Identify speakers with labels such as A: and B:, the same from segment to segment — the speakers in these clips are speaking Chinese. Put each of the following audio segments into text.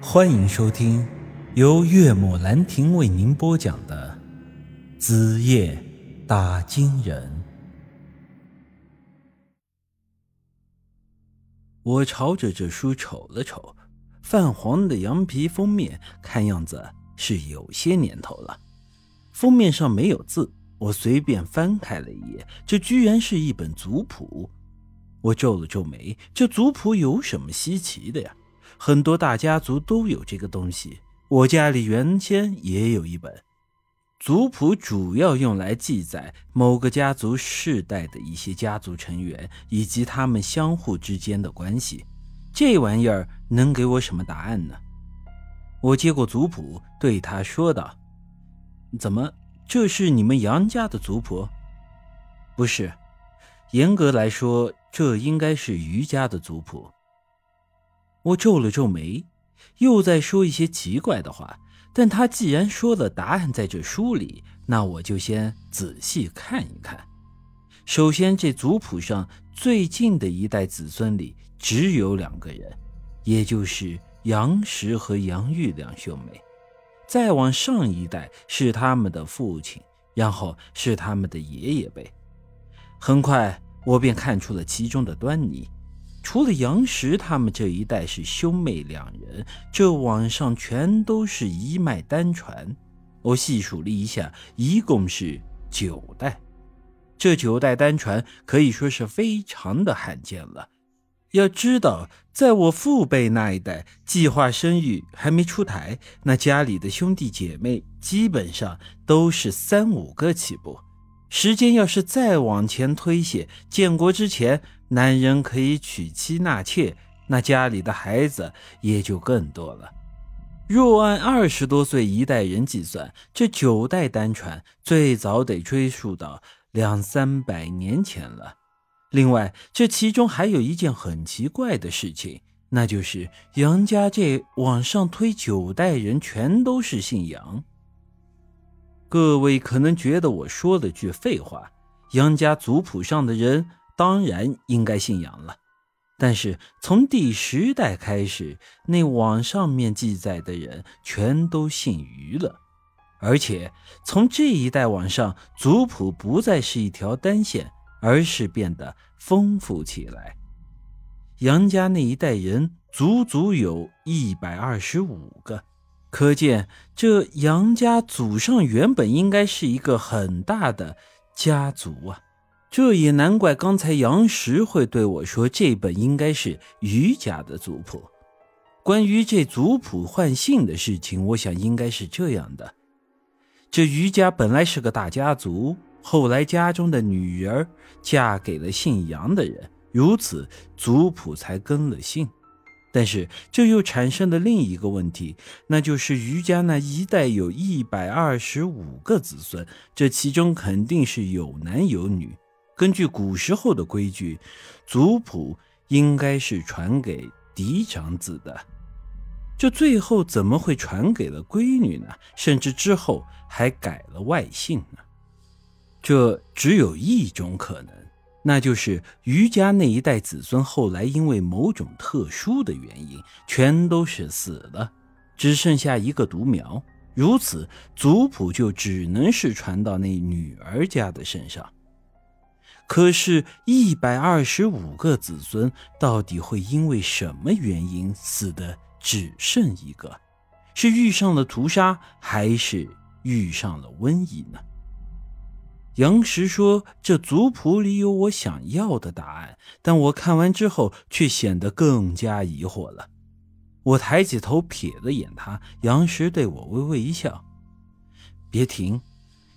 A: 欢迎收听由岳母兰亭为您播讲的《子夜打金人》。我朝着这书瞅了瞅，泛黄的羊皮封面，看样子是有些年头了。封面上没有字，我随便翻开了一页，这居然是一本族谱。我皱了皱眉，这族谱有什么稀奇的呀？很多大家族都有这个东西，我家里原先也有一本。族谱主要用来记载某个家族世代的一些家族成员以及他们相互之间的关系。这玩意儿能给我什么答案呢？我接过族谱，对他说道：“怎么，这是你们杨家的族谱？不是，严格来说，这应该是余家的族谱。”我皱了皱眉，又在说一些奇怪的话。但他既然说了答案在这书里，那我就先仔细看一看。首先，这族谱上最近的一代子孙里只有两个人，也就是杨石和杨玉两兄妹。再往上一代是他们的父亲，然后是他们的爷爷辈。很快，我便看出了其中的端倪。除了杨石他们这一代是兄妹两人，这网上全都是一脉单传。我细数了一下，一共是九代。这九代单传可以说是非常的罕见了。要知道，在我父辈那一代，计划生育还没出台，那家里的兄弟姐妹基本上都是三五个起步。时间要是再往前推些，建国之前。男人可以娶妻纳妾，那家里的孩子也就更多了。若按二十多岁一代人计算，这九代单传最早得追溯到两三百年前了。另外，这其中还有一件很奇怪的事情，那就是杨家这往上推九代人全都是姓杨。各位可能觉得我说了句废话，杨家族谱上的人。当然应该姓杨了，但是从第十代开始，那网上面记载的人全都姓于了，而且从这一代往上，族谱不再是一条单线，而是变得丰富起来。杨家那一代人足足有一百二十五个，可见这杨家祖上原本应该是一个很大的家族啊。这也难怪，刚才杨石会对我说，这本应该是余家的族谱。关于这族谱换姓的事情，我想应该是这样的：这余家本来是个大家族，后来家中的女儿嫁给了姓杨的人，如此族谱才更了姓。但是这又产生了另一个问题，那就是余家那一代有一百二十五个子孙，这其中肯定是有男有女。根据古时候的规矩，族谱应该是传给嫡长子的，这最后怎么会传给了闺女呢？甚至之后还改了外姓呢？这只有一种可能，那就是余家那一代子孙后来因为某种特殊的原因，全都是死了，只剩下一个独苗，如此族谱就只能是传到那女儿家的身上。可是，一百二十五个子孙到底会因为什么原因死的只剩一个？是遇上了屠杀，还是遇上了瘟疫呢？杨石说：“这族谱里有我想要的答案。”但我看完之后，却显得更加疑惑了。我抬起头瞥了眼他，杨石对我微微一笑：“别停，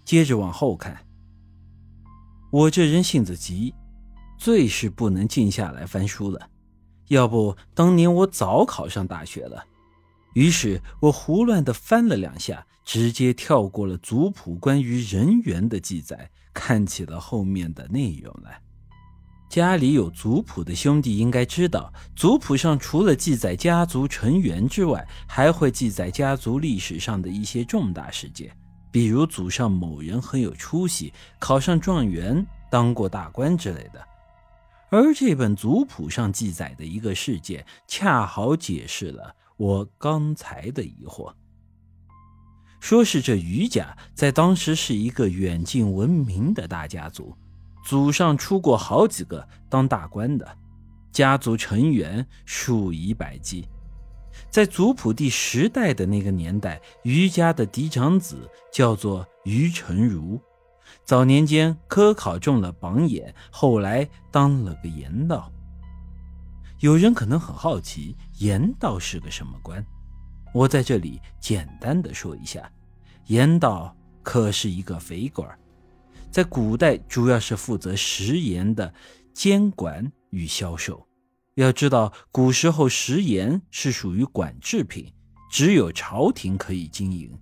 A: 接着往后看。”我这人性子急，最是不能静下来翻书了。要不当年我早考上大学了。于是我胡乱的翻了两下，直接跳过了族谱关于人员的记载，看起了后面的内容来。家里有族谱的兄弟应该知道，族谱上除了记载家族成员之外，还会记载家族历史上的一些重大事件。比如祖上某人很有出息，考上状元，当过大官之类的。而这本族谱上记载的一个事件，恰好解释了我刚才的疑惑。说是这于家在当时是一个远近闻名的大家族，祖上出过好几个当大官的，家族成员数以百计。在族谱第十代的那个年代，于家的嫡长子叫做于成儒，早年间科考中了榜眼，后来当了个盐道。有人可能很好奇，盐道是个什么官？我在这里简单的说一下，盐道可是一个肥官，在古代主要是负责食盐的监管与销售。要知道，古时候食盐是属于管制品，只有朝廷可以经营，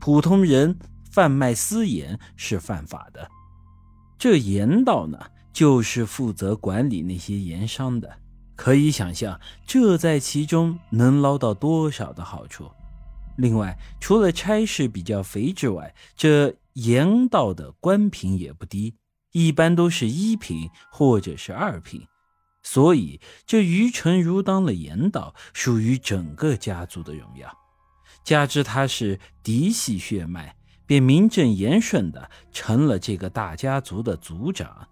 A: 普通人贩卖私盐是犯法的。这盐道呢，就是负责管理那些盐商的。可以想象，这在其中能捞到多少的好处。另外，除了差事比较肥之外，这盐道的官品也不低，一般都是一品或者是二品。所以，这于成儒当了盐道，属于整个家族的荣耀。加之他是嫡系血脉，便名正言顺的成了这个大家族的族长。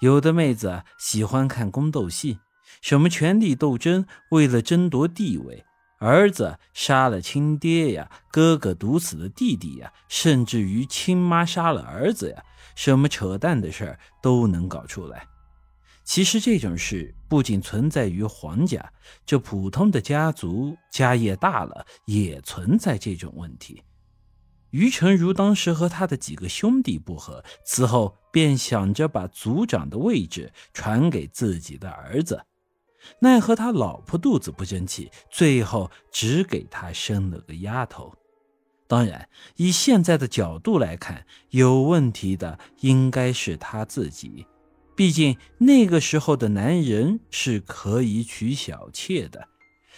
A: 有的妹子喜欢看宫斗戏。什么权力斗争？为了争夺地位，儿子杀了亲爹呀，哥哥毒死了弟弟呀，甚至于亲妈杀了儿子呀，什么扯淡的事儿都能搞出来。其实这种事不仅存在于皇家，这普通的家族家业大了也存在这种问题。于成儒当时和他的几个兄弟不和，此后便想着把族长的位置传给自己的儿子。奈何他老婆肚子不争气，最后只给他生了个丫头。当然，以现在的角度来看，有问题的应该是他自己。毕竟那个时候的男人是可以娶小妾的。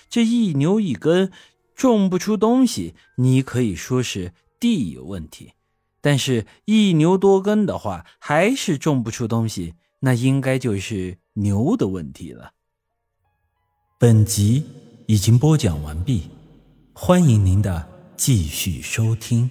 A: 这一牛一根种不出东西，你可以说是地有问题；但是一牛多耕的话，还是种不出东西，那应该就是牛的问题了。本集已经播讲完毕，欢迎您的继续收听。